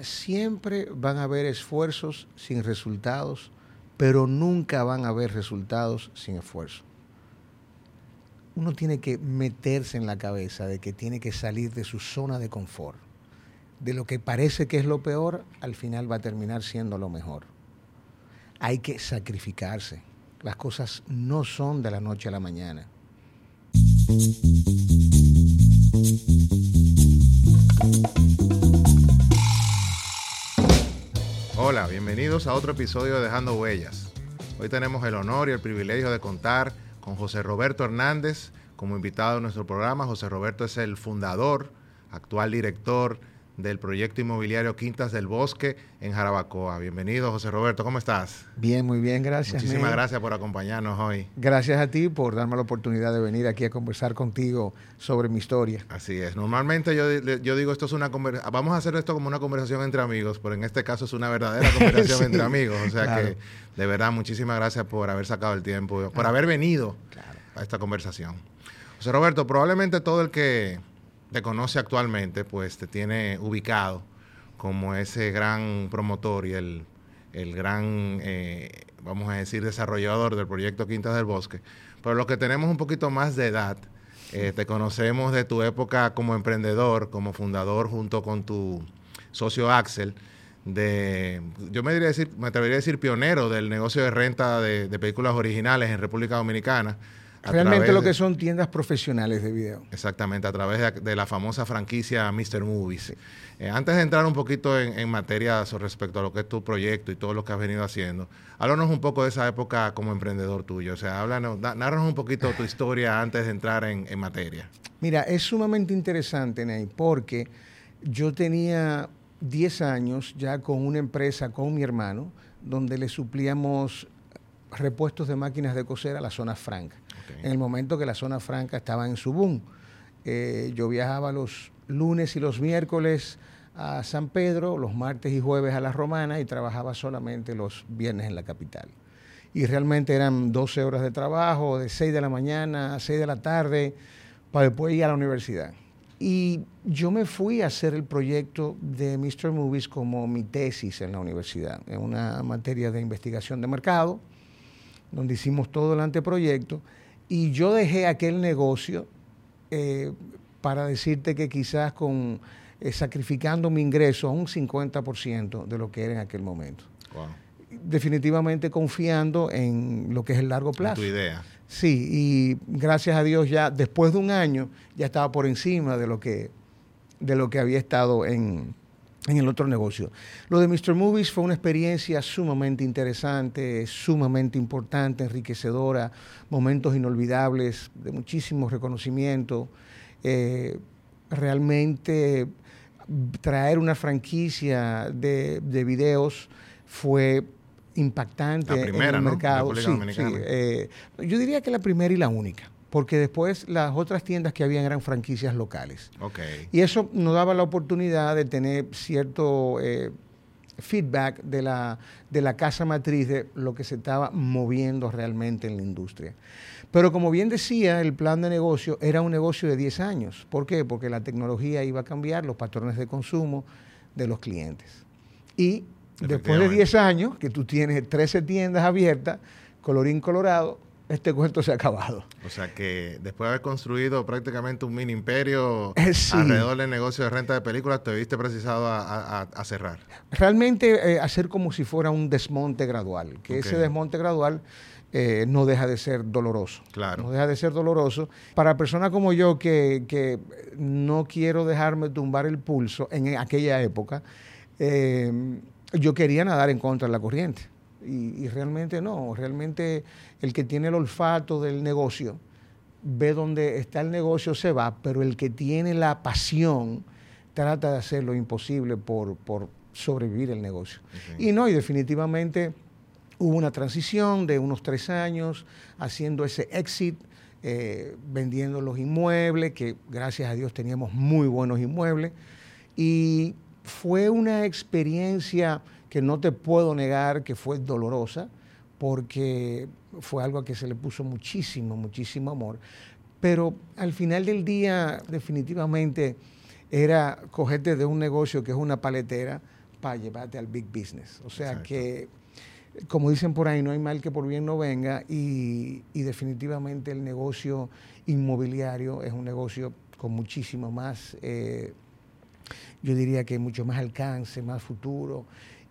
Siempre van a haber esfuerzos sin resultados, pero nunca van a haber resultados sin esfuerzo. Uno tiene que meterse en la cabeza de que tiene que salir de su zona de confort. De lo que parece que es lo peor, al final va a terminar siendo lo mejor. Hay que sacrificarse. Las cosas no son de la noche a la mañana. Bienvenidos a otro episodio de Dejando Huellas. Hoy tenemos el honor y el privilegio de contar con José Roberto Hernández como invitado a nuestro programa. José Roberto es el fundador, actual director del proyecto inmobiliario Quintas del Bosque en Jarabacoa. Bienvenido, José Roberto, ¿cómo estás? Bien, muy bien, gracias. Muchísimas gracias por acompañarnos hoy. Gracias a ti por darme la oportunidad de venir aquí a conversar contigo sobre mi historia. Así es. Normalmente yo, yo digo esto es una conversación, vamos a hacer esto como una conversación entre amigos, pero en este caso es una verdadera conversación entre amigos. O sea que, de verdad, muchísimas gracias por haber sacado el tiempo, por haber venido a esta conversación. José Roberto, probablemente todo el que te conoce actualmente, pues te tiene ubicado como ese gran promotor y el, gran, eh, vamos a decir, desarrollador del proyecto Quintas del Bosque. Pero los que tenemos un poquito más de edad, eh, te conocemos de tu época como emprendedor, como fundador junto con tu socio Axel, de, yo me, diría decir, me atrevería a decir pionero del negocio de renta de películas originales en República Dominicana Realmente lo que son tiendas profesionales de video. Exactamente, a través de, la famosa franquicia Mr. Movies. Eh, antes de entrar un poquito en, materia respecto a lo que es tu proyecto y todo lo que has venido haciendo, háblanos un poco de esa época como emprendedor tuyo. O sea, háblanos, narranos un poquito tu historia antes de entrar en, materia. Mira, es sumamente interesante, Ney, porque yo tenía 10 años ya con una empresa, con mi hermano, donde le suplíamos repuestos de máquinas de coser a la zona franca en el momento que la zona franca estaba en su boom. Eh, yo viajaba los lunes y los miércoles a San Pedro, los martes y jueves a la Romana y trabajaba solamente los viernes en la capital. Y realmente eran 12 horas de trabajo, de 6 de la mañana a 6 de la tarde, para después ir a la universidad. Y yo me fui a hacer el proyecto de Mr. Movies como mi tesis en la universidad, en una materia de investigación de mercado, donde hicimos todo el anteproyecto. Y yo dejé aquel negocio eh, para decirte que quizás con eh, sacrificando mi ingreso a un 50% de lo que era en aquel momento. Definitivamente confiando en lo que es el largo plazo. tu idea. Sí, y gracias a Dios ya después de un año ya estaba por encima de lo que, de lo que había estado en, en el otro negocio. Lo de Mr. Movies fue una experiencia sumamente interesante, sumamente importante, enriquecedora, momentos inolvidables, de muchísimo reconocimiento. Eh, realmente traer una franquicia de, videos fue impactante en el mercado. Sí, eh, yo diría que la primera y la única porque después las otras tiendas que habían eran franquicias locales. Y eso nos daba la oportunidad de tener cierto eh, feedback de la, de la casa matriz de lo que se estaba moviendo realmente en la industria. Pero como bien decía, el plan de negocio era un negocio de 10 años. ¿Por qué? Porque la tecnología iba a cambiar los patrones de consumo de los clientes. Y después de 10 años, que tú tienes 13 tiendas abiertas, colorín colorado, este cuento se ha acabado. O sea que después de haber construido prácticamente un mini imperio eh, alrededor del negocio de renta de películas, te viste precisado a, cerrar. Realmente eh, hacer como si fuera un desmonte gradual, que ese desmonte gradual eh, no deja de ser doloroso. Claro. No deja de ser doloroso. Para personas como yo que, que no quiero dejarme tumbar el pulso en aquella época, yo quería nadar en contra de la corriente. Y, realmente no, realmente el que tiene el olfato del negocio ve dónde está el negocio, se va, pero el que tiene la pasión trata de hacer lo imposible por, sobrevivir el negocio. Y no, y definitivamente hubo una transición de unos tres años haciendo ese exit, eh, vendiendo los inmuebles, que gracias a Dios teníamos muy buenos inmuebles, y fue una experiencia que no te puedo negar que fue dolorosa, porque fue algo a que se le puso muchísimo, muchísimo amor. Pero al final del día, definitivamente, era cogerte de un negocio que es una paletera para llevarte al big business. O sea que, como dicen por ahí, no hay mal que por bien no venga y, definitivamente el negocio inmobiliario es un negocio con muchísimo más, eh, yo diría que mucho más alcance, más futuro.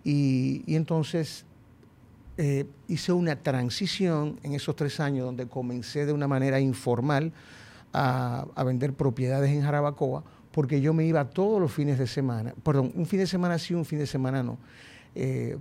Y, entonces eh, hice una transición en esos tres años donde comencé de una manera informal a, vender propiedades en Jarabacoa porque yo me iba todos los fines de semana, perdón, un fin de semana sí, un fin de semana no, eh,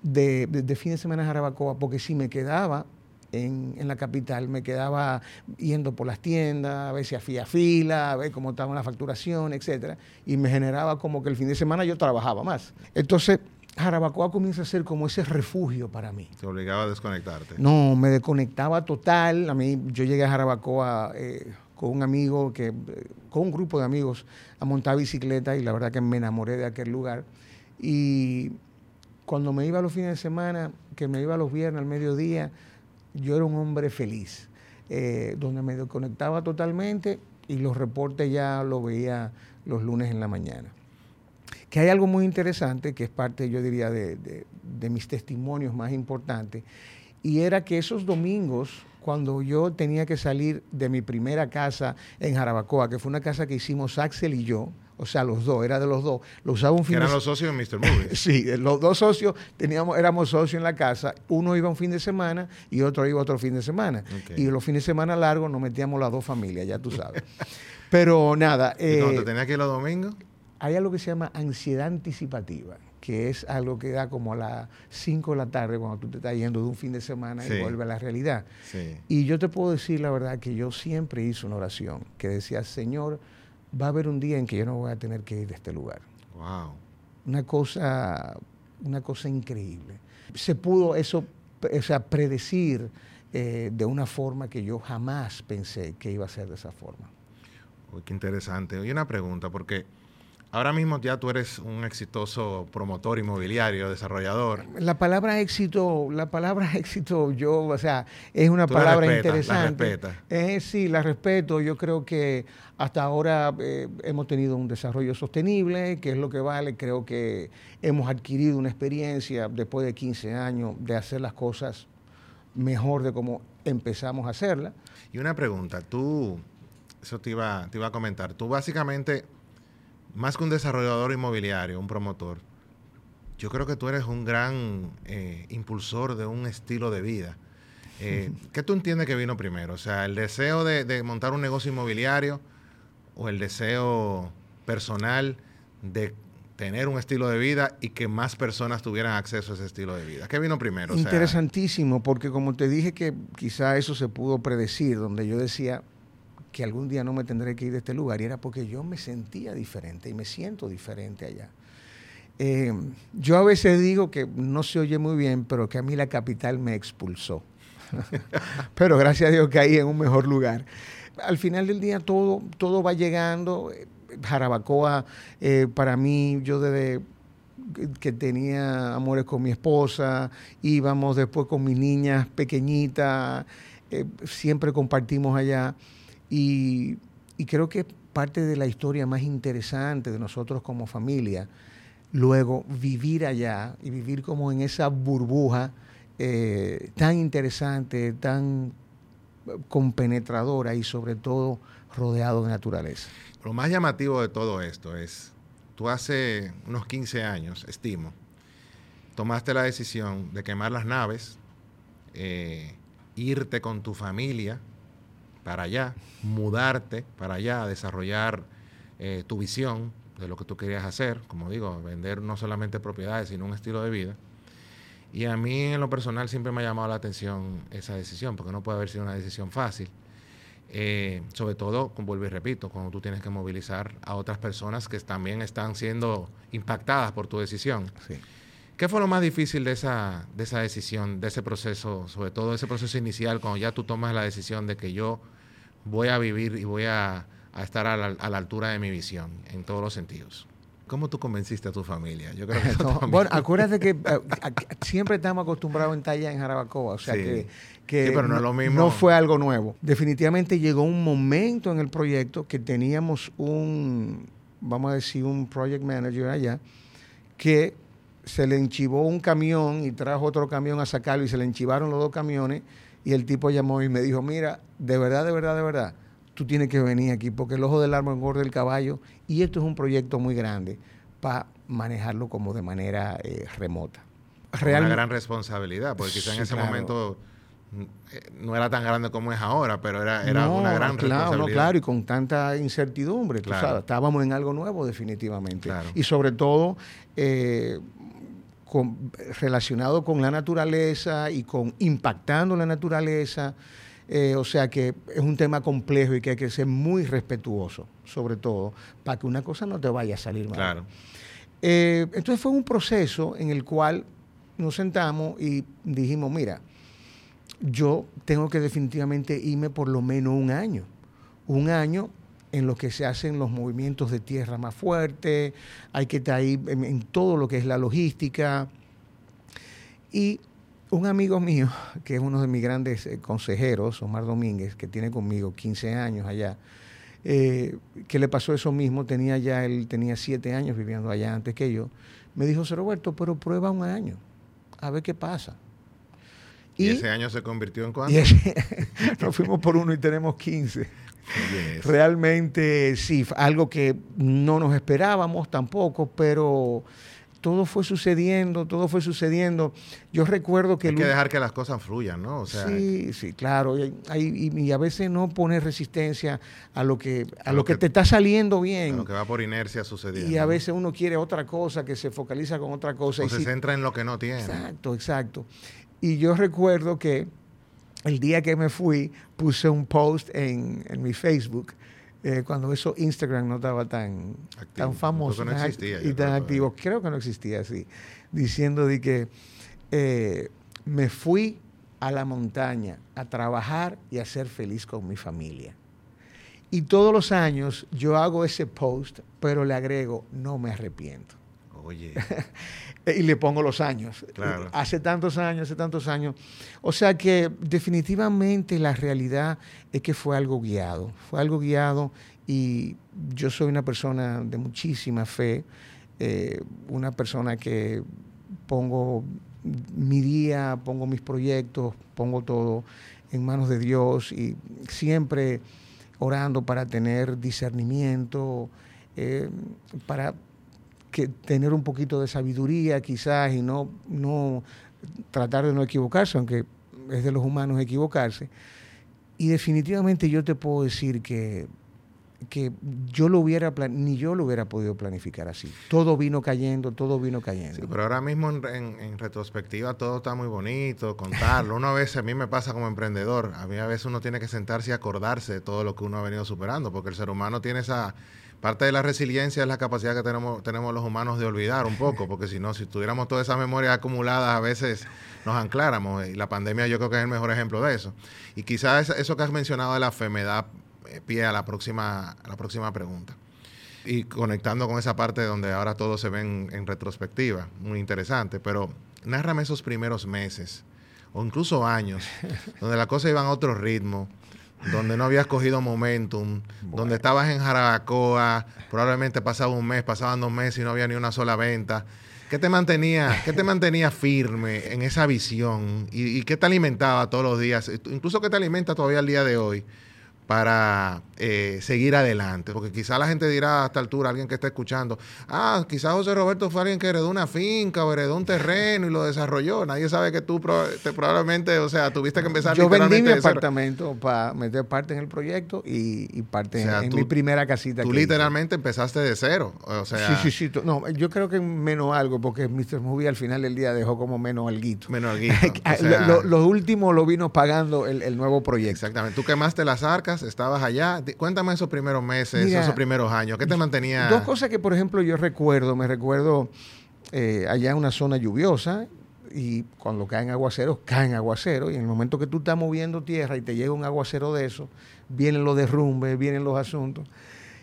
de, fin de semana a Jarabacoa, porque si me quedaba en, la capital, me quedaba yendo por las tiendas, a ver si hacía fila, a ver cómo estaba la facturación, etcétera, y me generaba como que el fin de semana yo trabajaba más. Entonces, Jarabacoa comienza a ser como ese refugio para mí. Te obligaba a desconectarte. No, me desconectaba total. A mí, yo llegué a Jarabacoa eh, con un amigo, que, con un grupo de amigos a montar bicicleta y la verdad que me enamoré de aquel lugar. Y cuando me iba los fines de semana, que me iba los viernes al mediodía, yo era un hombre feliz, eh, donde me desconectaba totalmente y los reportes ya los veía los lunes en la mañana. Que hay algo muy interesante, que es parte, yo diría, de, de mis testimonios más importantes, y era que esos domingos cuando yo tenía que salir de mi primera casa en Jarabacoa, que fue una casa que hicimos Axel y yo, o sea, los dos, era de los dos. Lo usaba un fin eran los socios de Mr. Movies. sí, los dos socios teníamos, éramos socios en la casa. Uno iba un fin de semana y otro iba otro fin de semana. Y los fines de semana largos nos metíamos las dos familias, ya tú sabes. Pero nada. ¿Y eh, te tenías que ir los domingos? Hay algo que se llama ansiedad anticipativa que es algo que da como a las 5 de la tarde cuando tú te estás yendo de un fin de semana y vuelve a la realidad. Y yo te puedo decir la verdad que yo siempre hice una oración que decía, Señor, va a haber un día en que yo no voy a tener que ir de este lugar. Wow. Una cosa, una cosa increíble. Se pudo eso, o sea, predecir eh, de una forma que yo jamás pensé que iba a ser de esa forma. Uy, qué interesante. Oye, una pregunta, porque Ahora mismo ya tú eres un exitoso promotor inmobiliario, desarrollador. La palabra éxito, la palabra éxito, yo, o sea, es una palabra interesante. La eh, sí, la respeto. Yo creo que hasta ahora eh, hemos tenido un desarrollo sostenible, que es lo que vale. Creo que hemos adquirido una experiencia después de 15 años de hacer las cosas mejor de cómo empezamos a hacerlas. Y una pregunta, tú, eso te iba, te iba a comentar, tú básicamente más que un desarrollador inmobiliario, un promotor, yo creo que tú eres un gran eh, impulsor de un estilo de vida. Eh, ¿Qué tú entiendes que vino primero? O sea, el deseo de, montar un negocio inmobiliario o el deseo personal de tener un estilo de vida y que más personas tuvieran acceso a ese estilo de vida. ¿Qué vino primero? Interesantísimo, porque como te dije que quizá eso se pudo predecir, donde yo decía, que algún día no me tendré que ir de este lugar y era porque yo me sentía diferente y me siento diferente allá. Eh, yo a veces digo que no se oye muy bien, pero que a mí la capital me expulsó. pero gracias a Dios ahí en un mejor lugar. Al final del día todo, todo va llegando. Jarabacoa, eh, para mí, yo desde que tenía amores con mi esposa, íbamos después con mis niñas pequeñitas, eh, siempre compartimos allá. Y, creo que parte de la historia más interesante de nosotros como familia, luego vivir allá y vivir como en esa burbuja eh, tan interesante, tan compenetradora y sobre todo rodeado de naturaleza. Lo más llamativo de todo esto es, tú hace unos 15 años, estimo, tomaste la decisión de quemar las naves, eh, irte con tu familia, para allá, mudarte para allá, desarrollar eh, tu visión de lo que tú querías hacer, como digo, vender no solamente propiedades, sino un estilo de vida. Y a mí en lo personal siempre me ha llamado la atención esa decisión, porque no puede haber sido una decisión fácil. Eh, sobre todo, vuelvo y repito, cuando tú tienes que movilizar a otras personas que también están siendo impactadas por tu decisión. Sí. ¿Qué fue lo más difícil de esa, de esa decisión, de ese proceso, sobre todo ese proceso inicial, cuando ya tú tomas la decisión de que yo voy a vivir y voy a, estar a la, altura de mi visión en todos los sentidos? ¿Cómo tú convenciste a tu familia? Yo creo que bueno, acuérdate que eh, siempre estamos acostumbrados en talla en Jarabacoa, o sea que, pero no, lo mismo. no fue algo nuevo. Definitivamente llegó un momento en el proyecto que teníamos un, vamos a decir, un project manager allá, que se le enchivó un camión y trajo otro camión a sacarlo y se le enchivaron los dos camiones y el tipo llamó y me dijo, mira, de verdad, de verdad, de verdad, tú tienes que venir aquí porque el ojo del árbol engorda el caballo y esto es un proyecto muy grande para manejarlo como de manera eh, remota. Una gran responsabilidad, porque quizá en ese momento eh, no era tan grande como es ahora, pero era, era una gran responsabilidad. No, claro, y con tanta incertidumbre, tú sabes, estábamos en algo nuevo definitivamente. Y sobre todo eh, relacionado con la naturaleza y con impactando la naturaleza. Eh, o sea que es un tema complejo y que hay que ser muy respetuoso, sobre todo, para que una cosa no te vaya a salir mal. Claro. Eh, entonces fue un proceso en el cual nos sentamos y dijimos, mira, yo tengo que definitivamente irme por lo menos un año. Un año en lo que se hacen los movimientos de tierra más fuertes, hay que estar ahí en, todo lo que es la logística. Y un amigo mío, que es uno de mis grandes eh, consejeros, Omar Domínguez, que tiene conmigo 15 años allá, eh, que le pasó eso mismo, tenía ya, él tenía 7 años viviendo allá antes que yo, me dijo, Roberto, pero prueba un año, a ver qué pasa. ¿Y, ese año se convirtió en cuánto? nos fuimos por uno y tenemos 15. Realmente sí, algo que no nos esperábamos tampoco, pero todo fue sucediendo, todo fue sucediendo. Yo recuerdo que... Hay que dejar que las cosas fluyan, ¿no? sí, sí, claro. Y, a veces no poner resistencia a lo que, a, lo, que, te está saliendo bien. A lo que va por inercia sucediendo. Y a veces uno quiere otra cosa, que se focaliza con otra cosa. O se centra en lo que no tiene. Exacto, exacto. Y yo recuerdo que el día que me fui, puse un post en, mi Facebook, eh, cuando eso Instagram no estaba tan, tan famoso y tan activo, creo que no existía así, diciendo de que eh, me fui a la montaña a trabajar y a ser feliz con mi familia. Y todos los años yo hago ese post, pero le agrego, no me arrepiento. Oye. y le pongo los años. Hace tantos años, hace tantos años. O sea que definitivamente la realidad es que fue algo guiado. Fue algo guiado y yo soy una persona de muchísima fe, eh, una persona que pongo mi día, pongo mis proyectos, pongo todo en manos de Dios y siempre orando para tener discernimiento, eh, para que tener un poquito de sabiduría quizás y no, no tratar de no equivocarse, aunque es de los humanos equivocarse. Y definitivamente yo te puedo decir que, que yo lo hubiera, ni yo lo hubiera podido planificar así. Todo vino cayendo, todo vino cayendo. Pero ahora mismo en, retrospectiva todo está muy bonito, contarlo. Una vez a mí me pasa como emprendedor, a mí a veces uno tiene que sentarse y acordarse de todo lo que uno ha venido superando, porque el ser humano tiene esa Parte de la resiliencia es la capacidad que tenemos, tenemos los humanos de olvidar un poco, porque si no, si tuviéramos todas esas memorias acumuladas, a veces nos ancláramos. Y la pandemia yo creo que es el mejor ejemplo de eso. Y quizás eso que has mencionado de la fe me da eh, pie a la próxima, a la próxima pregunta. Y conectando con esa parte donde ahora todo se ve en, retrospectiva, muy interesante, pero nárrame esos primeros meses o incluso años, donde la cosa iba a otro ritmo, donde no habías cogido momentum, donde estabas en Jarabacoa, probablemente pasaba un mes, pasaban dos meses y no había ni una sola venta. ¿Qué te mantenía, qué te mantenía firme en esa visión? ¿Y, ¿Y, qué te alimentaba todos los días? Incluso qué te alimenta todavía al día de hoy para eh, seguir adelante. Porque quizá la gente dirá a esta altura, alguien que está escuchando, ah, quizás José Roberto fue alguien que heredó una finca o heredó un terreno y lo desarrolló. Nadie sabe que tú te, probablemente, o sea, tuviste que empezar Yo vendí mi apartamento para meter parte en el proyecto y, parte en, mi primera casita. Tú literalmente empezaste de cero. O sea, sí, sí, sí. No, yo creo que menos algo, porque Mr. Movie al final del día dejó como menos alguito. Menos alguito. lo, lo, último lo vino pagando el, el nuevo proyecto. Exactamente. Tú quemaste las arcas, estabas allá cuéntame esos primeros meses, esos primeros años. ¿Qué te mantenía? Dos cosas que, por ejemplo, yo recuerdo. Me recuerdo eh, allá en una zona lluviosa y cuando caen aguaceros, caen aguaceros. Y en el momento que tú estás moviendo tierra y te llega un aguacero de eso, vienen los derrumbes, vienen los asuntos.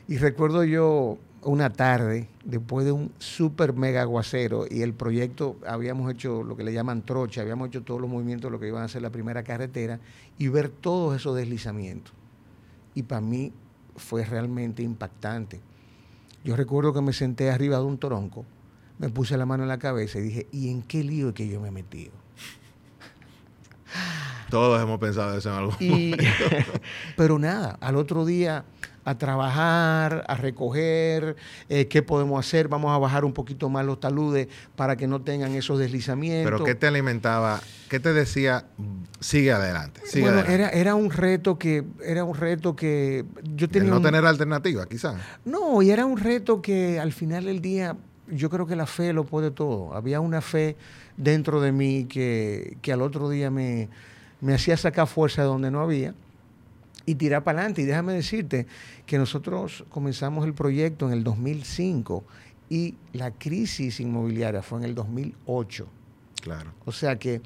Y recuerdo yo una tarde, después de un super mega aguacero y el proyecto, habíamos hecho lo que le llaman trocha, habíamos hecho todos los movimientos, lo que iban a ser la primera carretera, y ver todos esos deslizamientos y para mí fue realmente impactante. Yo recuerdo que me senté arriba de un tronco, me puse la mano en la cabeza y dije, ¿y en qué lío es que yo me he metido? Todos hemos pensado eso en algún momento. pero nada, al otro día a trabajar, a recoger, eh, qué podemos hacer, vamos a bajar un poquito más los taludes para que no tengan esos deslizamientos. Pero ¿qué te alimentaba? ¿Qué te decía? Sigue adelante. Sigue bueno, adelante. Era, era un reto que, era un reto que yo tenía. El no un- tener alternativa, quizás. No, y era un reto que al final del día yo creo que la fe lo puede todo. Había una fe dentro de mí que, que al otro día me, me hacía sacar fuerza de donde no había y tirar para adelante. Y déjame decirte que nosotros comenzamos el proyecto en el 2005 y la crisis inmobiliaria fue en el 2008. Claro. O sea que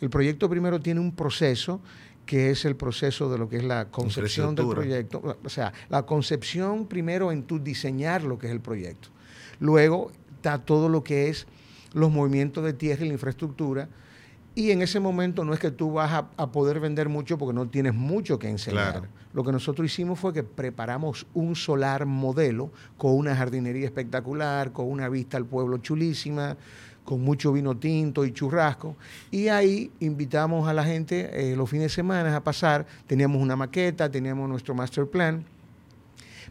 el proyecto primero tiene un proceso que es el proceso de lo que es la concepción del proyecto. O sea, la concepción primero en tu diseñar lo que es el proyecto. Luego está todo lo que es los movimientos de tierra y la infraestructura. Y en ese momento no es que tú vas a, a poder vender mucho porque no tienes mucho que enseñar. Claro. Lo que nosotros hicimos fue que preparamos un solar modelo con una jardinería espectacular, con una vista al pueblo chulísima, con mucho vino tinto y churrasco. Y ahí invitamos a la gente eh, los fines de semana a pasar. Teníamos una maqueta, teníamos nuestro master plan,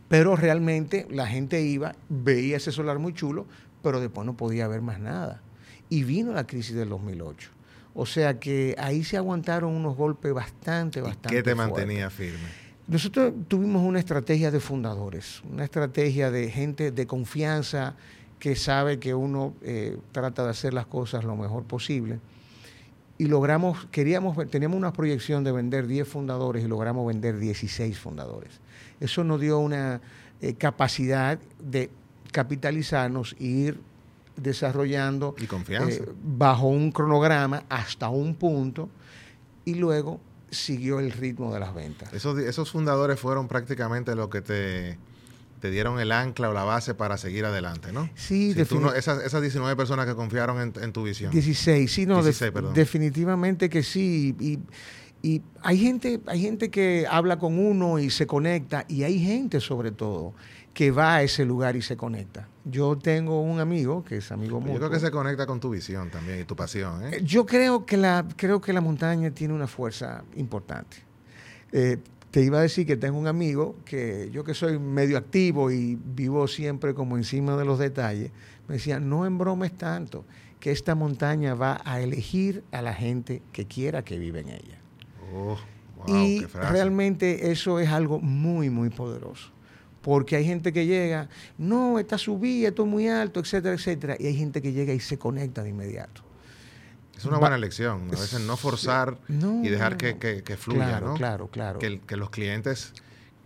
pero realmente la gente iba, veía ese solar muy chulo, pero después no podía ver más nada. Y vino la crisis del 2008. O sea que ahí se aguantaron unos golpes bastante, ¿Y bastante. ¿Qué te fuertes. mantenía firme? Nosotros tuvimos una estrategia de fundadores, una estrategia de gente de confianza que sabe que uno eh, trata de hacer las cosas lo mejor posible. Y logramos, queríamos, teníamos una proyección de vender 10 fundadores y logramos vender 16 fundadores. Eso nos dio una eh, capacidad de capitalizarnos e ir desarrollando Y confianza. eh, bajo un cronograma hasta un punto y luego siguió el ritmo de las ventas. Esos, esos fundadores fueron prácticamente lo que te, te dieron el ancla o la base para seguir adelante, ¿no? Sí, Si tú defini- no- esas, esas 19 personas que confiaron en, en tu visión. 16, sí, no, def- 16, perdón. definitivamente que sí. Y, y hay gente, hay gente que habla con uno y se conecta, y hay gente sobre todo que va a ese lugar y se conecta. Yo tengo un amigo que es amigo Yo mutuo. creo que se conecta con tu visión también y tu pasión. ¿eh? Eh, Yo creo que la, creo que la montaña tiene una fuerza importante. Eh, te iba a decir que tengo un amigo que yo que soy medio activo y vivo siempre como encima de los detalles, me decía, no embromes tanto, que esta montaña va a elegir a la gente que quiera que vive en ella. Oh, wow, y qué frase. realmente eso es algo muy, muy poderoso. Porque hay gente que llega, no, esta subida, esto es muy alto, etcétera, etcétera. Y hay gente que llega y se conecta de inmediato. Es una buena lección. A veces no forzar No, y dejar que, que- que fluya, Claro, ¿no? claro, claro. Que, los clientes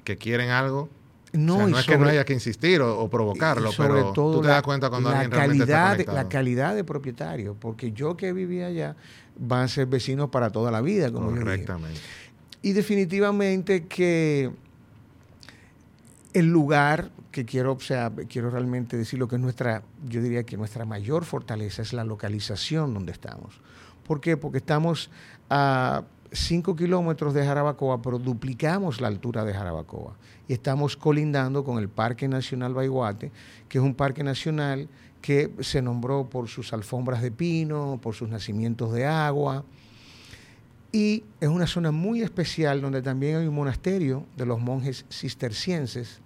que quieren algo, No, o sea, y no es que no haya que insistir o, o provocarlo, sobre pero todo tú te la- das cuenta cuando la alguien realmente está calidad, conectado. la calidad de propietario, porque yo que vivía allá van a ser vecinos para toda la vida, como yo. Correctamente. Y definitivamente que el lugar que quiero, quiero realmente decir lo que es nuestra, yo diría que nuestra mayor fortaleza es la localización donde estamos. ¿Por qué? Porque estamos a 5 kilómetros de Jarabacoa, pero duplicamos la altura de Jarabacoa. Y estamos colindando con el Parque Nacional Baiguate, que es un parque nacional que se nombró por sus alfombras de pino, por sus nacimientos de agua. Y es una zona muy especial donde también hay un monasterio de los monjes cistercienses,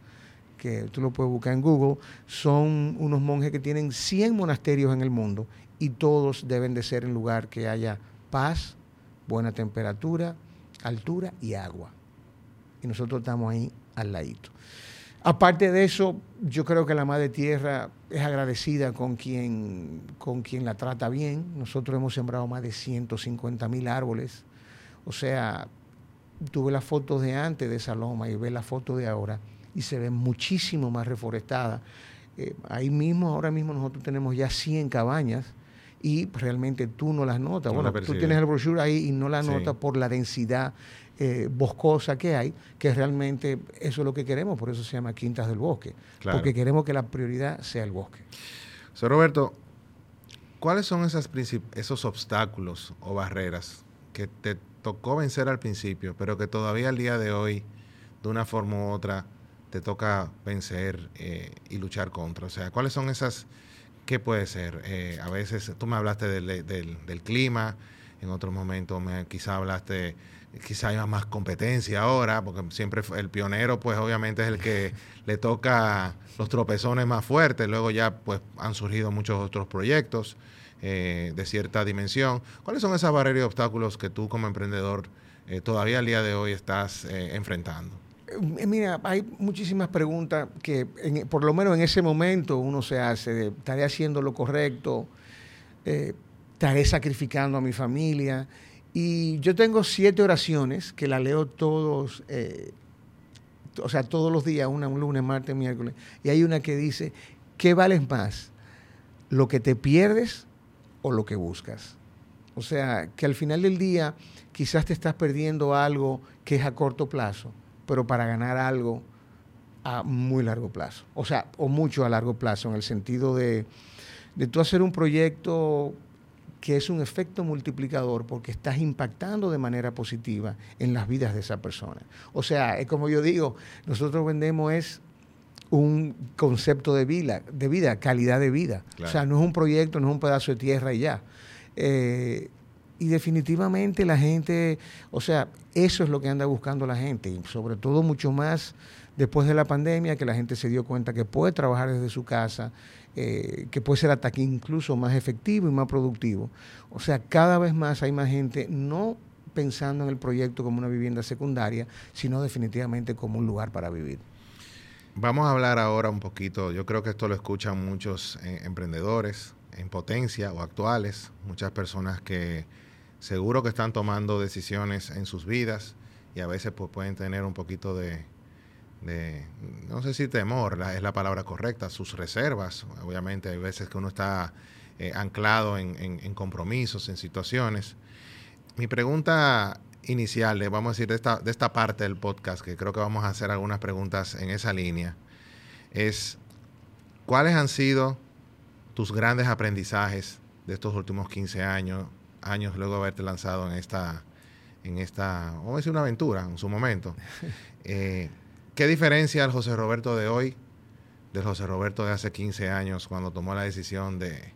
que tú lo puedes buscar en Google. Son unos monjes que tienen 100 monasterios en el mundo y todos deben de ser en lugar que haya paz, buena temperatura, altura y agua. Y nosotros estamos ahí al ladito. Aparte de eso, yo creo que la Madre Tierra es agradecida con quien, con quien la trata bien. Nosotros hemos sembrado más de 150 mil árboles. O sea, tuve las fotos de antes de esa loma y ve la foto de ahora y se ve muchísimo más reforestada. Eh, ahí mismo, ahora mismo nosotros tenemos ya 100 cabañas y realmente tú no las notas. No bueno, la tú tienes el brochure ahí y no la Sí. notas por la densidad eh, boscosa que hay, que realmente eso es lo que queremos, por eso se llama Quintas del Bosque, Claro. porque queremos que la prioridad sea el bosque. So, Roberto, ¿cuáles son esas esos obstáculos o barreras que te tocó vencer al principio, pero que todavía al día de hoy, de una forma u otra, te toca vencer eh, y luchar contra? O sea, ¿cuáles son esas ¿qué puede ser? Eh, a veces tú me hablaste del, del, clima, en otros momentos me, quizá hablaste, quizá hay más competencia ahora, porque siempre el pionero pues obviamente es el que le toca los tropezones más fuertes, luego ya pues han surgido muchos otros proyectos eh, de cierta dimensión. ¿Cuáles son esas barreras y obstáculos que tú como emprendedor eh, todavía al día de hoy estás enfrentando? Eh, mira, hay muchísimas preguntas que por lo menos en ese momento uno se hace de estaré haciendo lo correcto, eh, estaré sacrificando a mi familia. Y yo tengo siete oraciones que las leo todos, eh, o sea, todos los días, una un lunes, martes, miércoles. Y hay una que dice, ¿qué vales más? ¿Lo que te pierdes o lo que buscas? O sea, que al final del día quizás te estás perdiendo algo que es a corto plazo pero para ganar algo a muy largo plazo. O sea, o mucho a largo plazo, en el sentido de, de tú hacer un proyecto que es un efecto multiplicador porque estás impactando de manera positiva en las vidas de esa persona. O sea, es como yo digo, nosotros vendemos es un concepto de vida, de vida calidad de vida. O sea, no es un proyecto, no es un pedazo de tierra y ya. Eh, y definitivamente la gente, o sea, eso es lo que anda buscando la gente, y sobre todo mucho más después de la pandemia, que la gente se dio cuenta que puede trabajar desde su casa, eh, que puede ser hasta aquí incluso más efectivo y más productivo. O sea, cada vez más hay más gente no pensando en el proyecto como una vivienda secundaria, sino definitivamente como un lugar para vivir. Vamos a hablar ahora un poquito, yo creo que esto lo escuchan muchos eh, emprendedores en potencia o actuales, muchas personas que seguro que están tomando decisiones en sus vidas y a veces pues, pueden tener un poquito de, no sé si temor es la palabra correcta, sus reservas. Obviamente hay veces que uno está eh, anclado en, compromisos, en situaciones. Mi pregunta inicial, vamos a decir, de esta, de esta parte del podcast, que creo que vamos a hacer algunas preguntas en esa línea, es, ¿cuáles han sido tus grandes aprendizajes de estos últimos 15 años años luego de haberte lanzado en esta, en esta, vamos a decir una aventura en su momento. Eh, ¿Qué diferencia el José Roberto de hoy del José Roberto de hace 15 años cuando tomó la decisión de,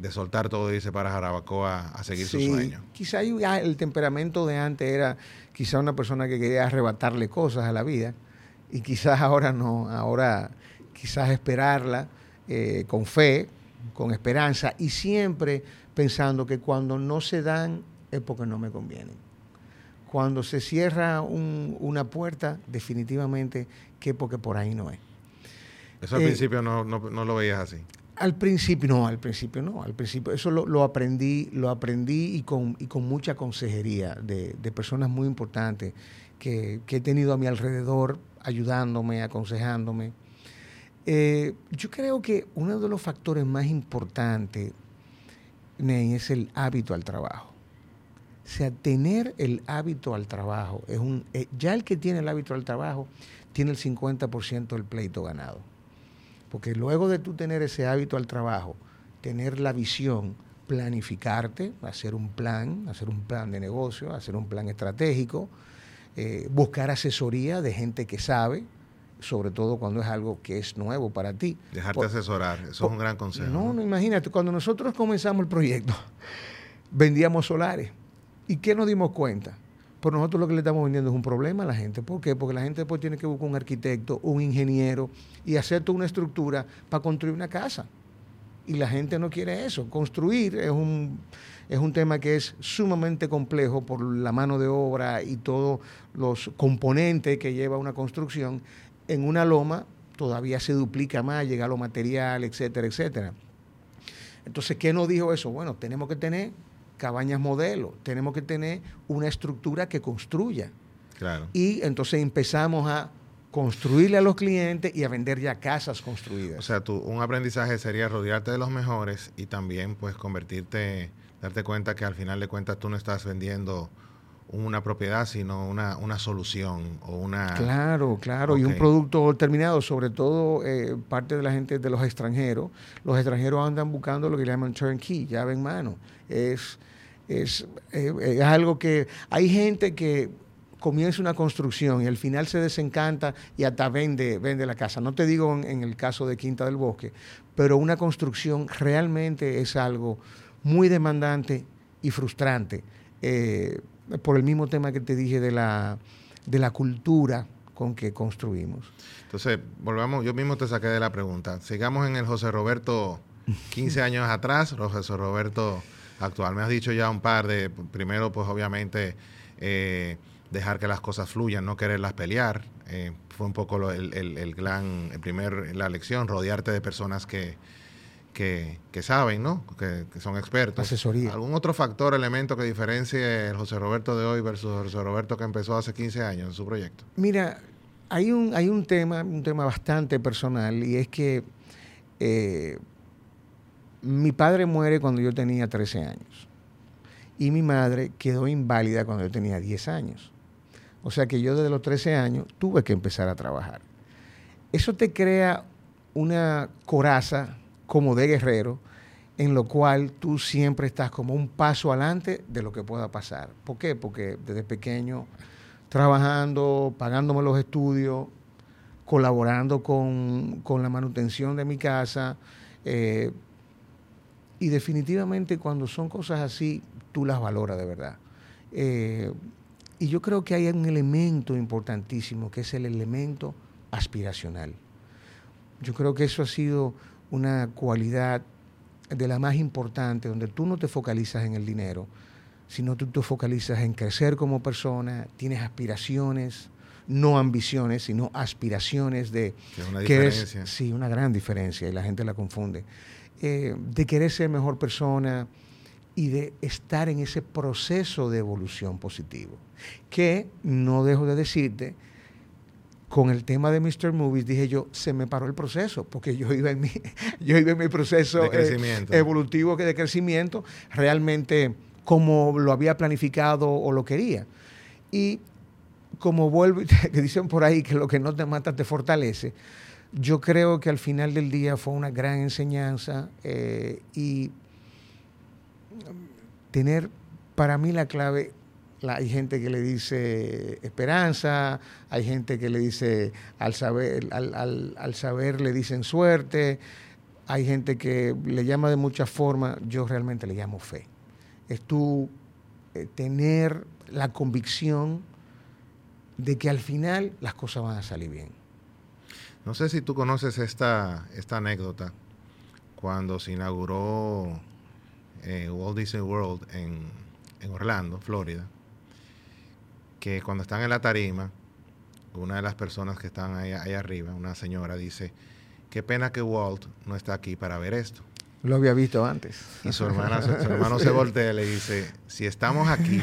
de soltar todo y irse para Jarabacoa a seguir su sueño? Quizá el temperamento de antes era quizá una persona que quería arrebatarle cosas a la vida y quizás ahora no, ahora quizás esperarla eh, con fe, con esperanza y siempre pensando que cuando no se dan es porque no me convienen. Cuando se cierra una puerta, definitivamente que porque por ahí no es. Eso al eh, principio no, lo veías así. Al principio no, al principio no, al principio eso lo, aprendí, lo aprendí y con, con mucha consejería de, personas muy importantes que, he tenido a mi alrededor ayudándome, aconsejándome. Eh, yo creo que uno de los factores más importantes es el hábito al trabajo. O sea, tener el hábito al trabajo es un. Eh, ya el que tiene el hábito al trabajo tiene el 50% del pleito ganado. Porque luego de tú tener ese hábito al trabajo, tener la visión, planificarte, hacer un plan, hacer un plan de negocio, hacer un plan estratégico, eh, buscar asesoría de gente que sabe, sobre todo cuando es algo que es nuevo para ti. Dejarte asesorar, eso es un gran consejo. No, no, imagínate, cuando nosotros comenzamos el proyecto, vendíamos solares. ¿Y qué nos dimos cuenta? Por nosotros lo que le estamos vendiendo es un problema a la gente. ¿Por qué? Porque la gente después tiene que buscar un arquitecto, un ingeniero y hacer toda una estructura para construir una casa. Y la gente no quiere eso. Construir es un, es un tema que es sumamente complejo por la mano de obra y todos los componentes que lleva una construcción en una loma todavía se duplica más, llega lo material, etcétera, etcétera. Entonces, ¿qué nos dijo eso? Bueno, tenemos que tener cabañas modelo, tenemos que tener una estructura que construya. Claro. Y entonces empezamos a construirle a los clientes y a vender ya casas construidas. O sea, tú, un aprendizaje sería rodearte de los mejores y también pues convertirte, darte cuenta que al final de cuentas tú no estás vendiendo una propiedad, sino una, una solución o una... Claro, claro, y un producto terminado, sobre todo eh, parte de la gente de los extranjeros. Los extranjeros andan buscando lo que llaman turnkey, llave en mano. Es, es, eh, es algo que... Hay gente que comienza una construcción y al final se desencanta y hasta vende, vende la casa. No te digo en, el caso de Quinta del Bosque, pero una construcción realmente es algo muy demandante y frustrante eh, por el mismo tema que te dije de la, de la cultura con que construimos. Entonces, volvamos, yo mismo te saqué de la pregunta. Sigamos en el José Roberto 15 años atrás, José Roberto actual. Me has dicho ya un par de, primero pues obviamente eh, dejar que las cosas fluyan, no quererlas pelear. Eh, fue un poco el, el, el, gran, el primer, la lección, rodearte de personas que, que, saben, ¿no? Que, son expertos. Asesoría. ¿Algún otro factor, elemento que diferencie el José Roberto de hoy versus el José Roberto que empezó hace 15 años en su proyecto? Mira, hay un, hay un tema, un tema bastante personal y es que eh, mi padre muere cuando yo tenía 13 años y mi madre quedó inválida cuando yo tenía 10 años. O sea que yo desde los 13 años tuve que empezar a trabajar. Eso te crea una coraza como de guerrero, en lo cual tú siempre estás como un paso adelante de lo que pueda pasar. ¿Por qué? Porque desde pequeño, trabajando, pagándome los estudios, colaborando con, la manutención de mi casa, eh, y definitivamente cuando son cosas así, tú las valoras de verdad. Eh, y yo creo que hay un elemento importantísimo, que es el elemento aspiracional. Yo creo que eso ha sido una cualidad de la más importante, donde tú no te focalizas en el dinero, sino tú te focalizas en crecer como persona, tienes aspiraciones, no ambiciones, sino aspiraciones de... Que una diferencia. sí, una gran diferencia y la gente la confunde. Eh, de querer ser mejor persona y de estar en ese proceso de evolución positivo. Que no dejo de decirte con el tema de Mr. Movies, dije yo, se me paró el proceso, porque yo iba en mi, yo iba en mi proceso eh, evolutivo de crecimiento, realmente como lo había planificado o lo quería. Y como vuelvo, que dicen por ahí que lo que no te mata te fortalece, yo creo que al final del día fue una gran enseñanza eh, y tener para mí la clave hay gente que le dice esperanza, hay gente que le dice al saber, al, saber le dicen suerte, hay gente que le llama de muchas formas, yo realmente le llamo fe. Es tú eh, tener la convicción de que al final las cosas van a salir bien. No sé si tú conoces esta, esta anécdota cuando se inauguró eh, Walt Disney World en, en Orlando, Florida que cuando están en la tarima, una de las personas que están ahí, arriba, una señora, dice, qué pena que Walt no está aquí para ver esto. Lo había visto antes. Y su, hermana, su, hermano se voltea y le dice, si estamos aquí,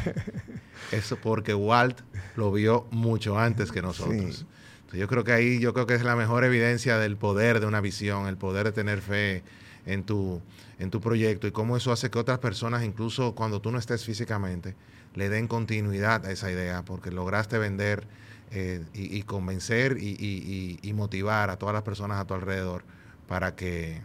es porque Walt lo vio mucho antes que nosotros. yo creo que ahí, yo creo que es la mejor evidencia del poder de una visión, el poder de tener fe en tu, en tu proyecto y cómo eso hace que otras personas, incluso cuando tú no estés físicamente, le den continuidad a esa idea, porque lograste vender eh, y, convencer y, motivar a todas las personas a tu alrededor para que,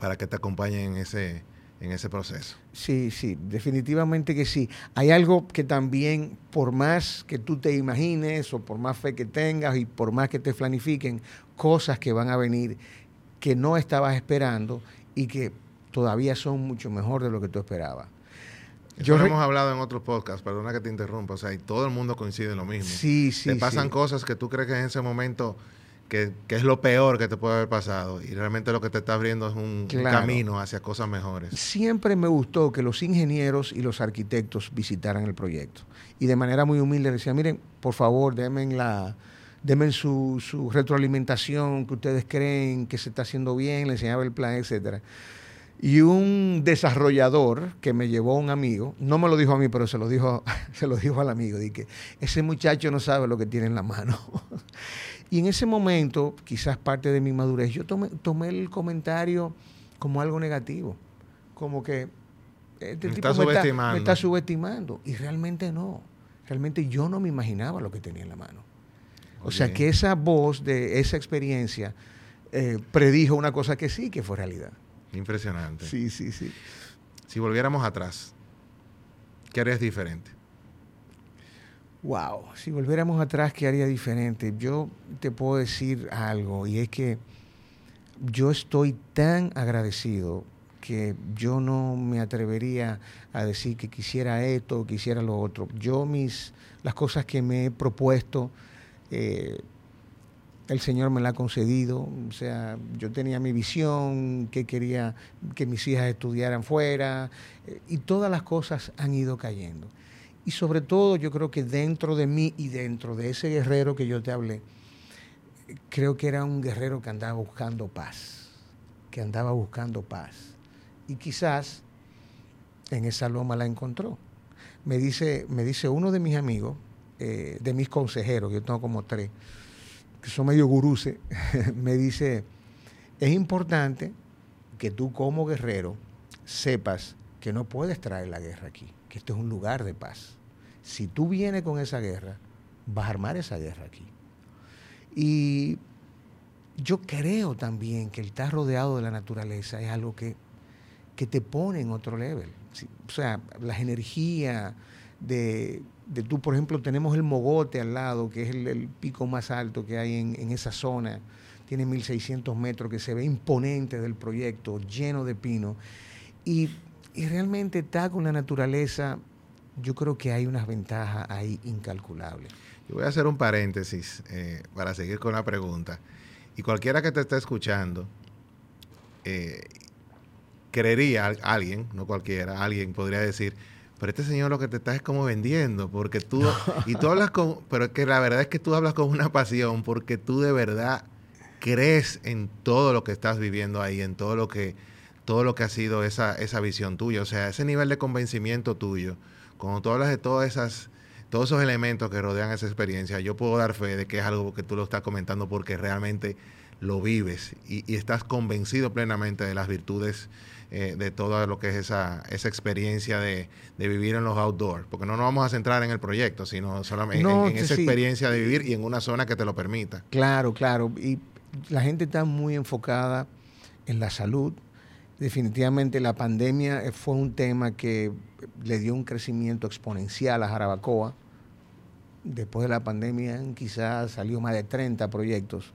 para que te acompañen en ese, en ese proceso. Sí, sí, definitivamente que sí. Hay algo que también, por más que tú te imagines o por más fe que tengas y por más que te planifiquen, cosas que van a venir que no estabas esperando y que todavía son mucho mejor de lo que tú esperabas. Yo lo hemos hablado en otros podcasts, perdona que te interrumpa, o sea, y todo el mundo coincide en lo mismo. Sí, sí. Te pasan cosas que tú crees que en ese momento que, es lo peor que te puede haber pasado y realmente lo que te está abriendo es un, camino hacia cosas mejores. Siempre me gustó que los ingenieros y los arquitectos visitaran el proyecto y de manera muy humilde decían, miren, por favor, denme la... Denme su, su retroalimentación que ustedes creen que se está haciendo bien, le enseñaba el plan, etcétera. Y un desarrollador que me llevó un amigo, no me lo dijo a mí, pero se lo dijo, se lo dijo al amigo, que ese muchacho no sabe lo que tiene en la mano. y en ese momento, quizás parte de mi madurez, yo tomé, tomé el comentario como algo negativo, como que este tipo me está, me está subestimando. Y realmente no, realmente yo no me imaginaba lo que tenía en la mano. O sea que esa voz de esa experiencia eh, predijo una cosa que sí, que fue realidad. Impresionante. Sí, sí, sí. Si volviéramos atrás, ¿qué harías diferente? Wow, si volviéramos atrás, ¿qué haría diferente? Yo te puedo decir algo y es que yo estoy tan agradecido que yo no me atrevería a decir que quisiera esto o quisiera lo otro. Yo mis, las cosas que me he propuesto, eh, el Señor me la ha concedido. O sea, yo tenía mi visión, que quería que mis hijas estudiaran fuera, eh, y todas las cosas han ido cayendo. Y sobre todo yo creo que dentro de mí y dentro de ese guerrero que yo te hablé, creo que era un guerrero que andaba buscando paz, que andaba buscando paz y quizás en esa loma la encontró. Me dice, me dice uno de mis amigos, eh, de mis consejeros, yo tengo como tres, que son medio guruses, me dice, es importante que tú como guerrero sepas que no puedes traer la guerra aquí, que esto es un lugar de paz. Si tú vienes con esa guerra, vas a armar esa guerra aquí. Y yo creo también que el estar rodeado de la naturaleza es algo que que te pone en otro level. O sea, las energías de, de, tú, por ejemplo, tenemos el Mogote al lado, que es el, pico más alto que hay en, esa zona, tiene 1600 metros, que se ve imponente del proyecto, lleno de pino. Y, realmente está con la naturaleza, yo creo que hay unas ventajas ahí incalculables. Yo voy a hacer un paréntesis eh, para seguir con la pregunta. Y cualquiera que te esté escuchando, eh, creería alguien, no cualquiera, alguien podría decir, pero este señor lo que te está es como vendiendo, porque tú, y tú hablas con, pero que la verdad es que tú hablas con una pasión, porque tú de verdad crees en todo lo que estás viviendo ahí, en todo lo que, todo lo que ha sido esa, esa visión tuya, o sea, ese nivel de convencimiento tuyo, cuando tú hablas de todas esas, todos esos elementos que rodean esa experiencia, yo puedo dar fe de que es algo que tú lo estás comentando porque realmente lo vives y, y estás convencido plenamente de las virtudes eh, de todo lo que es esa, esa experiencia de, vivir en los outdoors, porque no nos vamos a centrar en el proyecto, sino solamente en, esa experiencia de vivir y en una zona que te lo permita. Claro, claro, y la gente está muy enfocada en la salud. Definitivamente la pandemia eh, fue un tema que le dio un crecimiento exponencial a Jarabacoa. Después de la pandemia quizás salió más de 30 proyectos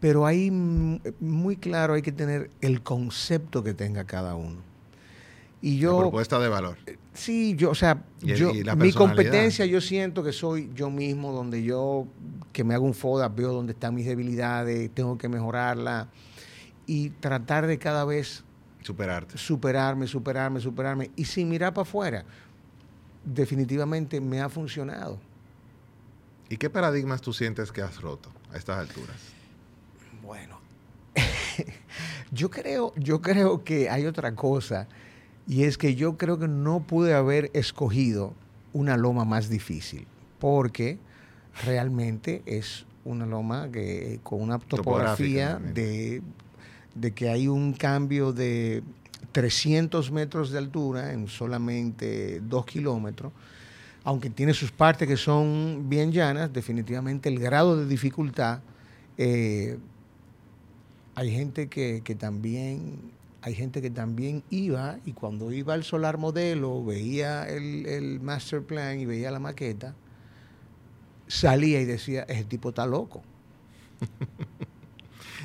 pero ahí muy claro hay que tener el concepto que tenga cada uno. Y yo, la propuesta de valor. Eh, sí, yo, o sea, yo, mi competencia yo siento que soy yo mismo, donde yo, que me hago un FODA, veo dónde están mis debilidades, tengo que mejorarla y tratar de cada vez... Superarte. Superarme, superarme, superarme. Y sin mirar para afuera, definitivamente me ha funcionado. ¿Y qué paradigmas tú sientes que has roto a estas alturas? Bueno, yo creo, yo creo que hay otra cosa y es que yo creo que no pude haber escogido una loma más difícil porque realmente es una loma que con una topografía de, de que hay un cambio de 300 metros de altura en solamente 2 kilómetros, aunque tiene sus partes que son bien llanas, definitivamente el grado de dificultad eh, hay gente que, también hay gente que también iba y cuando iba al solar modelo veía el, master plan y veía la maqueta salía y decía ese tipo está loco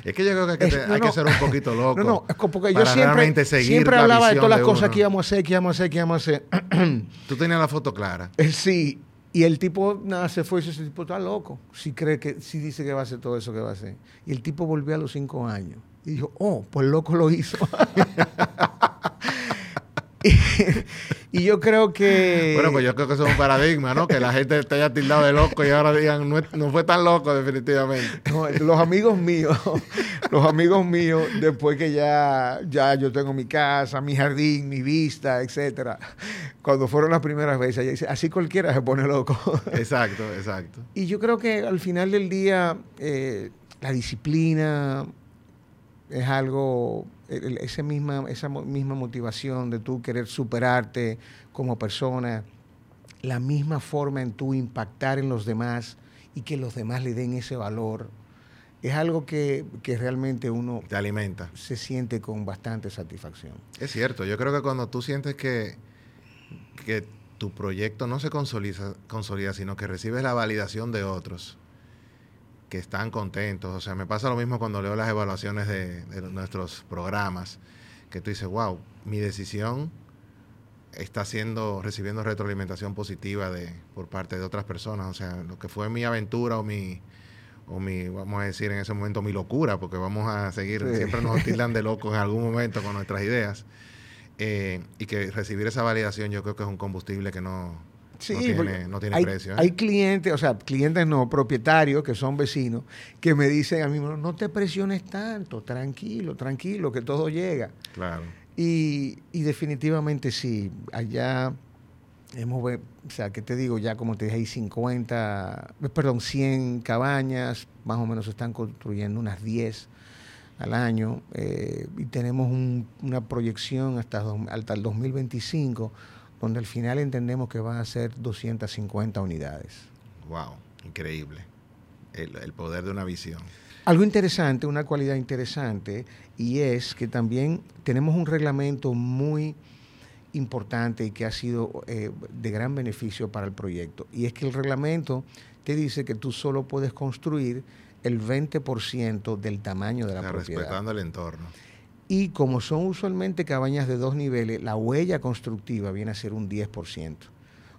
Es que yo creo que hay, que, ser un poquito loco. No, no, es porque yo siempre, siempre hablaba de todas las cosas que íbamos a hacer, que íbamos a hacer, que íbamos a hacer. Tú tenías la foto clara. Eh, sí, y el tipo, nada, se fue y ese tipo está loco. Si cree que, si dice que va a hacer todo eso que va a hacer. Y el tipo volvió a los cinco años. Y dijo, oh, pues loco lo hizo. y, yo creo que... Bueno, pues yo creo que eso es un paradigma, ¿no? Que la gente esté haya tildado de loco y ahora digan, no, fue tan loco definitivamente. los amigos míos, los amigos míos, después que ya, ya yo tengo mi casa, mi jardín, mi vista, etcétera, cuando fueron las primeras veces, así cualquiera se pone loco. Exacto, exacto. Y yo creo que al final del día, eh, la disciplina es algo esa misma, esa misma motivación de tú querer superarte como persona, la misma forma en tú impactar en los demás y que los demás le den ese valor, es algo que, realmente uno te alimenta. Se siente con bastante satisfacción. Es cierto, yo creo que cuando tú sientes que, que tu proyecto no se consolida, consolida, sino que recibes la validación de otros que están contentos. O sea, me pasa lo mismo cuando leo las evaluaciones de, nuestros programas, que tú dices, wow, mi decisión está siendo, recibiendo retroalimentación positiva de, por parte de otras personas. O sea, lo que fue mi aventura o mi, o mi, vamos a decir en ese momento, mi locura, porque vamos a seguir, siempre nos tildan de locos en algún momento con nuestras ideas. Eh, y que recibir esa validación yo creo que es un combustible que no, no tiene, precio. ¿eh? Hay clientes, o sea, clientes no, propietarios que son vecinos, que me dicen a mí, no te presiones tanto, tranquilo, tranquilo, que todo llega. Claro. Y, y definitivamente sí, allá hemos, o sea, ¿qué te digo? Ya como te dije, hay 50, perdón, 100 cabañas, más o menos se están construyendo unas 10 al año eh, y tenemos una proyección hasta, hasta el 2025 donde al final entendemos que van a ser 250 unidades. ¡Wow! Increíble. El, poder de una visión. Algo interesante, una cualidad interesante, y es que también tenemos un reglamento muy importante y que ha sido eh, de gran beneficio para el proyecto. Y es que el reglamento te dice que tú solo puedes construir el 20% del tamaño de la propiedad. Respetando el entorno. Y como son usualmente cabañas de dos niveles, la huella constructiva viene a ser un 10%.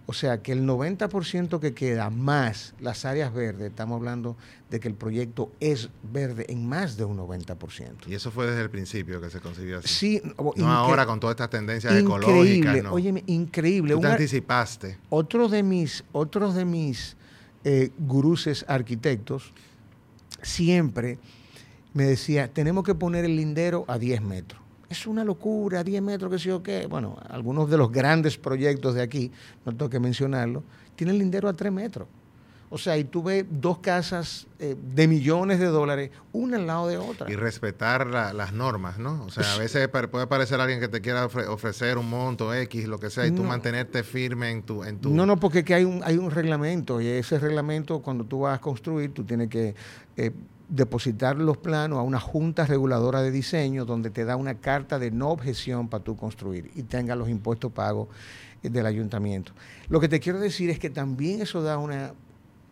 O sea que el 90% que queda más las áreas verdes, estamos hablando de que el proyecto es verde en más de un 90%. Y eso fue desde el principio que se concibió así. Sí, no ahora con todas estas tendencias ecológicas. No. Óyeme, increíble. Tú te anticipaste. Otro de mis, otros de mis eh, guruses arquitectos siempre me decía, tenemos que poner el lindero a 10 metros. Es una locura, 10 metros, que sé yo qué. Bueno, algunos de los grandes proyectos de aquí, no tengo que mencionarlo, tienen lindero a 3 metros. O sea, y tú ves dos casas eh, de millones de dólares, una al lado de otra. Y respetar las normas, ¿no? O sea, a veces puede parecer alguien que te quiera ofrecer un monto X, lo que sea, y tú mantenerte firme en tu, en tu... No, no, porque hay un, hay un reglamento, y ese reglamento, cuando tú vas a construir, tú tienes que eh, depositar los planos a una junta reguladora de diseño donde te da una carta de no objeción para tú construir y tenga los impuestos pagos eh, del ayuntamiento. Lo que te quiero decir es que también eso da una,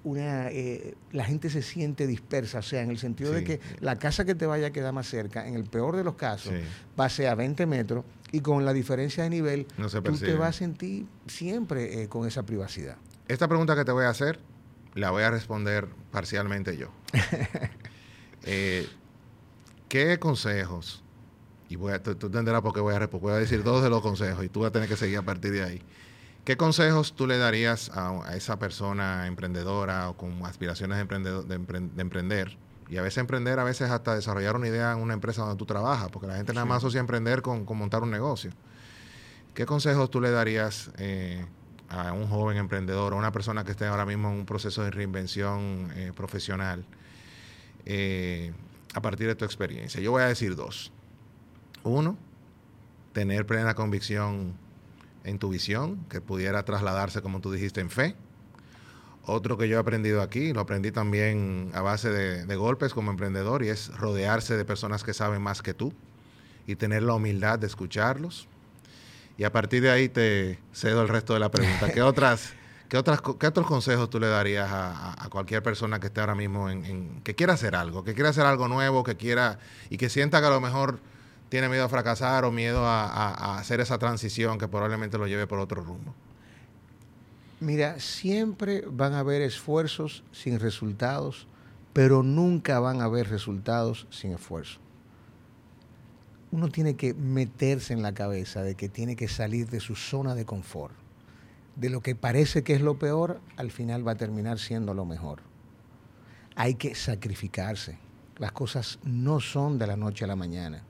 una eh, la gente se siente dispersa, o sea, en el sentido de que la casa que te vaya a quedar más cerca, en el peor de los casos, va a ser a 20 metros y con la diferencia de nivel, tú te vas a sentir siempre eh, con esa privacidad. Esta pregunta que te voy a hacer, la voy a responder parcialmente yo. Eh, ¿Qué consejos? Y voy a, tú, entenderás por qué voy a, voy a decir dos de los consejos y tú vas a tener que seguir a partir de ahí. ¿Qué consejos tú le darías a, esa persona emprendedora o con aspiraciones de, de, emprender? Y a veces emprender, a veces hasta desarrollar una idea en una empresa donde tú trabajas, porque la gente nada más asocia emprender con, montar un negocio. ¿Qué consejos tú le darías eh, a un joven emprendedor o a una persona que esté ahora mismo en un proceso de reinvención eh, profesional eh, a partir de tu experiencia? Yo voy a decir dos. Uno, tener plena convicción en tu visión, que pudiera trasladarse, como tú dijiste, en fe. Otro que yo he aprendido aquí, lo aprendí también a base de, de, golpes como emprendedor, y es rodearse de personas que saben más que tú y tener la humildad de escucharlos y a partir de ahí te cedo el resto de la pregunta. ¿Qué otras, qué otras, qué otros consejos tú le darías a, cualquier persona que esté ahora mismo en, que quiera hacer algo, que quiera hacer algo nuevo, que quiera y que sienta que a lo mejor tiene miedo a fracasar o miedo a, hacer esa transición que probablemente lo lleve por otro rumbo? Mira, siempre van a haber esfuerzos sin resultados, pero nunca van a haber resultados sin esfuerzo uno tiene que meterse en la cabeza de que tiene que salir de su zona de confort. De lo que parece que es lo peor, al final va a terminar siendo lo mejor. Hay que sacrificarse. Las cosas no son de la noche a la mañana.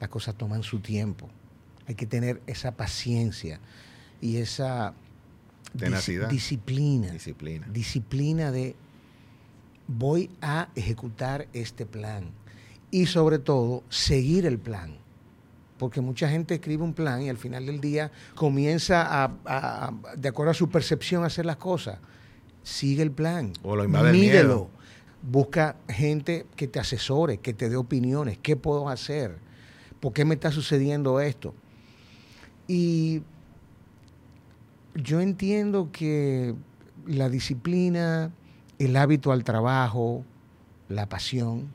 Las cosas toman su tiempo. Hay que tener esa paciencia y esa disciplina. Disciplina. Disciplina de voy a ejecutar este plan y sobre todo seguir el plan. Porque mucha gente escribe un plan y al final del día comienza a, de acuerdo a su percepción, a hacer las cosas. Sigue el plan. O lo Mídelo. Busca gente que te asesore, que te dé opiniones. ¿Qué puedo hacer? ¿Por qué me está sucediendo esto? Y yo entiendo que la disciplina, el hábito al trabajo, la pasión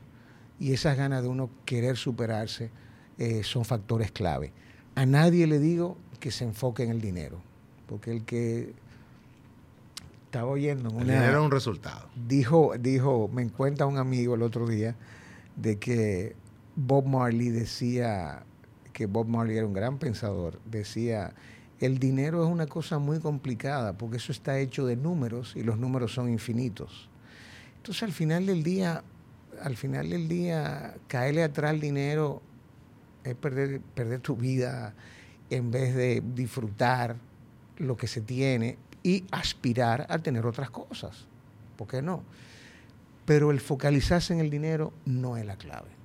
y esas ganas de uno querer superarse eh, son factores clave. A nadie le digo que se enfoque en el dinero, porque el que estaba oyendo... el dinero es un resultado. Dijo, dijo, me encuentra un amigo el otro día de que Bob Marley decía, que Bob Marley era un gran pensador, decía, el dinero es una cosa muy complicada porque eso está hecho de números y los números son infinitos. Entonces al final del día, al final del día, caerle atrás al dinero es perder, perder tu vida en vez de disfrutar lo que se tiene y aspirar a tener otras cosas. ¿Por qué no? Pero el focalizarse en el dinero no es la clave.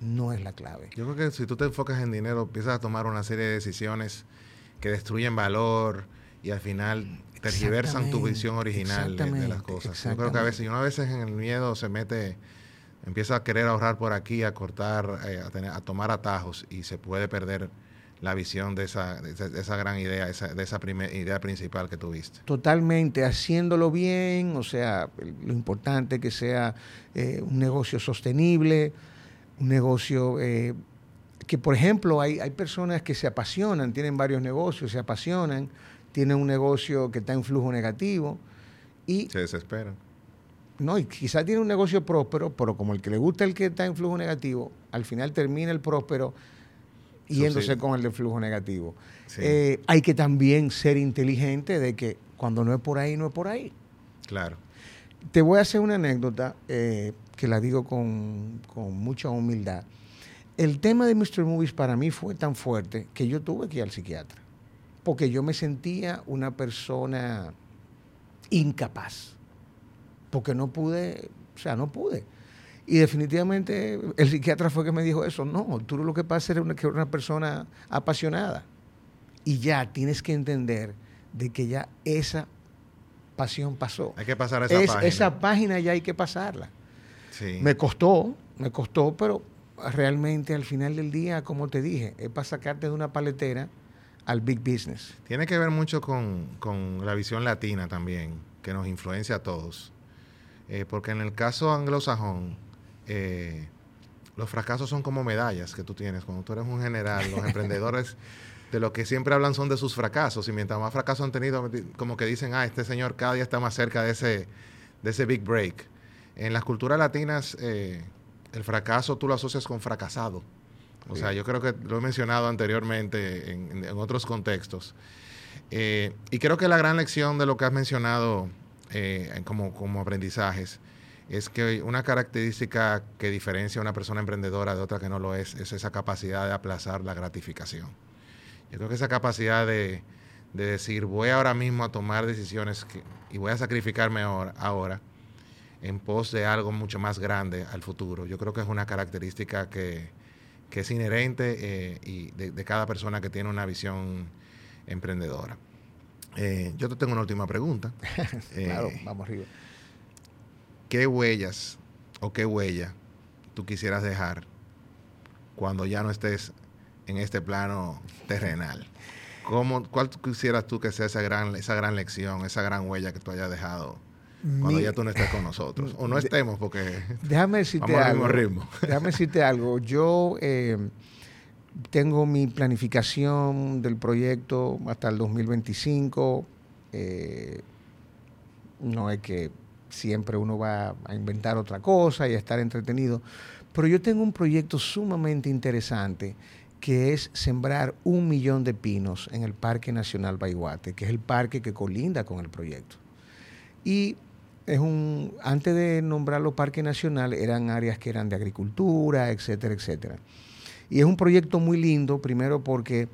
No es la clave. Yo creo que si tú te enfocas en dinero, empiezas a tomar una serie de decisiones que destruyen valor y al final tergiversan tu visión original de, las cosas. Yo creo que a veces, uno a veces en el miedo se mete, empieza a querer ahorrar por aquí, a cortar, eh, a, tener, a tomar atajos y se puede perder la visión de esa, de esa gran idea, esa, de esa idea principal que tuviste. Totalmente, haciéndolo bien, o sea, lo importante que sea eh, un negocio sostenible, un negocio eh, que, por ejemplo, hay, hay personas que se apasionan, tienen varios negocios, se apasionan, tienen un negocio que está en flujo negativo y... Se desesperan. No, y quizás tiene un negocio próspero, pero como el que le gusta el que está en flujo negativo, al final termina el próspero yéndose con el de flujo negativo. Eh, hay que también ser inteligente de que cuando no es por ahí, no es por ahí. Claro. Te voy a hacer una anécdota eh, que la digo con, con, mucha humildad. El tema de Mr. Movies para mí fue tan fuerte que yo tuve que ir al psiquiatra. Porque yo me sentía una persona incapaz. Porque no pude, o sea, no pude. Y definitivamente el psiquiatra fue que me dijo eso. No, tú lo que pasa es que una persona apasionada. Y ya tienes que entender de que ya esa pasión pasó. Hay que pasar esa página. Esa página ya hay que pasarla. Me costó, me costó, pero realmente al final del día, como te dije, es para sacarte de una paletera al big business. Tiene que ver mucho con, la visión latina también, que nos influencia a todos. Eh, porque en el caso anglosajón, eh, los fracasos son como medallas que tú tienes. Cuando tú eres un general, los emprendedores de lo que siempre hablan son de sus fracasos. Y mientras más fracasos han tenido, como que dicen, ah, este señor cada día está más cerca de ese, de ese big break. En las culturas latinas, eh, el fracaso tú lo asocias con fracasado. O sea, yo creo que lo he mencionado anteriormente en, otros contextos. Eh, y creo que la gran lección de lo que has mencionado como, como aprendizajes es que una característica que diferencia a una persona emprendedora de otra que no lo es, es esa capacidad de aplazar la gratificación. Yo creo que esa capacidad de, decir, voy ahora mismo a tomar decisiones y voy a sacrificarme ahora, en pos de algo mucho más grande al futuro. Yo creo que es una característica que, es inherente eh, y de, cada persona que tiene una visión emprendedora. Eh, yo te tengo una última pregunta. claro, eh, vamos arriba. ¿qué huellas o qué huella tú quisieras dejar cuando ya no estés en este plano terrenal? ¿Cómo, ¿Cuál quisieras tú que sea esa gran, esa gran lección, esa gran huella que tú hayas dejado cuando ya tú no estés con nosotros? O no estemos porque déjame decirte algo, ritmo. Déjame decirte algo. Yo eh, tengo mi planificación del proyecto hasta el 2025. Eh, no es que siempre uno va a inventar otra cosa y a estar entretenido. Pero yo tengo un proyecto sumamente interesante que es sembrar un millón de pinos en el Parque Nacional Baiguate, que es el parque que colinda con el proyecto. Y es un, antes de nombrarlo Parque Nacional, eran áreas que eran de agricultura, etcétera, etcétera. Y es un proyecto muy lindo, primero porque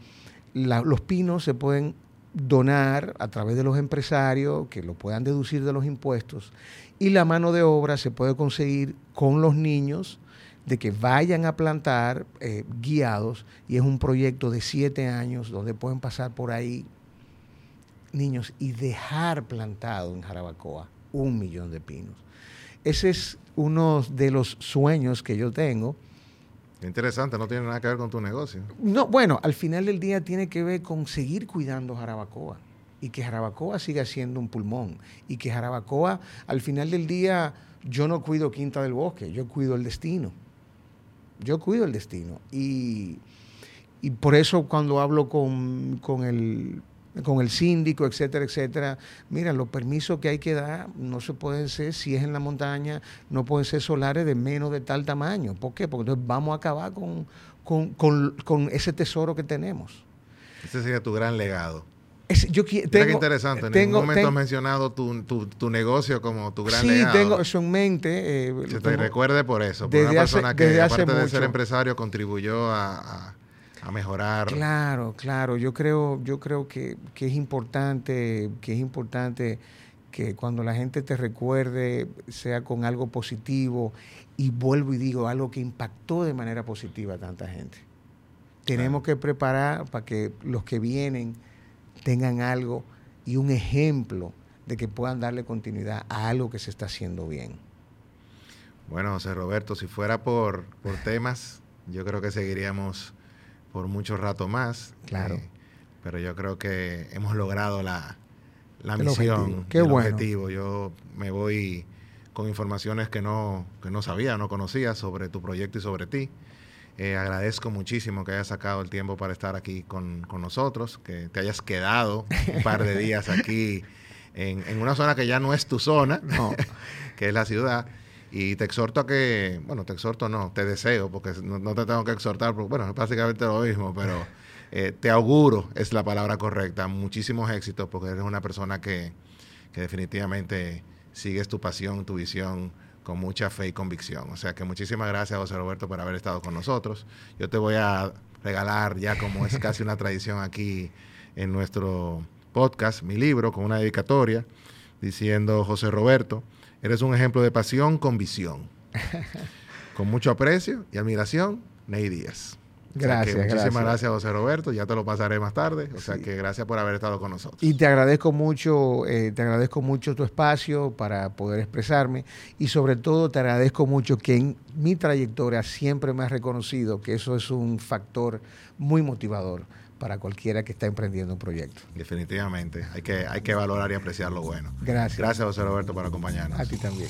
los pinos se pueden donar a través de los empresarios que lo puedan deducir de los impuestos y la mano de obra se puede conseguir con los niños de que vayan a plantar eh, guiados y es un proyecto de siete años donde pueden pasar por ahí niños y dejar plantado en Jarabacoa un millón de pinos. Ese es uno de los sueños que yo tengo Interesante, no tiene nada que ver con tu negocio. No, bueno, al final del día tiene que ver con seguir cuidando Jarabacoa. y que Jarabacoa siga siendo un pulmón y que Jarabacoa al final del día yo no cuido Quinta del Bosque, yo cuido el destino. Yo cuido el destino. Y, por eso cuando hablo con, con, el, con el síndico, etcétera, etcétera, mira, los permisos que hay que dar no se pueden ser, si es en la montaña, no pueden ser solares de menos de tal tamaño. ¿Por qué? Porque entonces vamos a acabar con, con ese tesoro que tenemos. Ese sería tu gran legado. Es, yo tengo, interesante. En ningún momento has mencionado tu, tu, negocio como tu gran legado. Sí, tengo eso en mente. Eh, Se te recuerde por eso. Por una persona que, aparte de ser empresario, contribuyó a, a, mejorar. Claro, claro. Yo creo, yo creo que, que, es importante, que es importante que cuando la gente te recuerde sea con algo positivo y vuelvo y digo algo que impactó de manera positiva a tanta gente. Tenemos que preparar para que los que vienen tengan algo y un ejemplo de que puedan darle continuidad a algo que se está haciendo bien. Bueno, José Roberto, si fuera por, por temas, yo creo que seguiríamos por mucho rato más. Claro. Eh, pero yo creo que hemos logrado la, la misión, el objetivo. Yo me voy con informaciones que no, que no sabía, no conocía sobre tu proyecto y sobre ti. Eh, agradezco muchísimo que hayas sacado el tiempo para estar aquí con, nosotros, que te hayas quedado un par de días aquí en, una zona que ya no es tu zona, que es la ciudad. Y te exhorto a que, bueno, te exhorto no, te deseo, porque no, te tengo que exhortar, porque, bueno, es básicamente lo mismo, pero eh, te auguro, es la palabra correcta, muchísimos éxitos, porque eres una persona que, que definitivamente sigues tu pasión, tu visión con mucha fe y convicción. O sea que muchísimas gracias, José Roberto, por haber estado con nosotros. Yo te voy a regalar, ya como es casi una tradición aquí en nuestro podcast, mi libro con una dedicatoria diciendo, José Roberto, eres un ejemplo de pasión con visión. con mucho aprecio y admiración, Ney Díaz. Gracias. muchísimas gracias. José Roberto. Ya te lo pasaré más tarde. O sea que gracias por haber estado con nosotros. Y te agradezco mucho, eh, te agradezco mucho tu espacio para poder expresarme y sobre todo te agradezco mucho que en mi trayectoria siempre me has reconocido que eso es un factor muy motivador para cualquiera que está emprendiendo un proyecto. Definitivamente, hay que, hay que valorar y apreciar lo bueno. Gracias. Gracias, José Roberto, por acompañarnos. A ti también.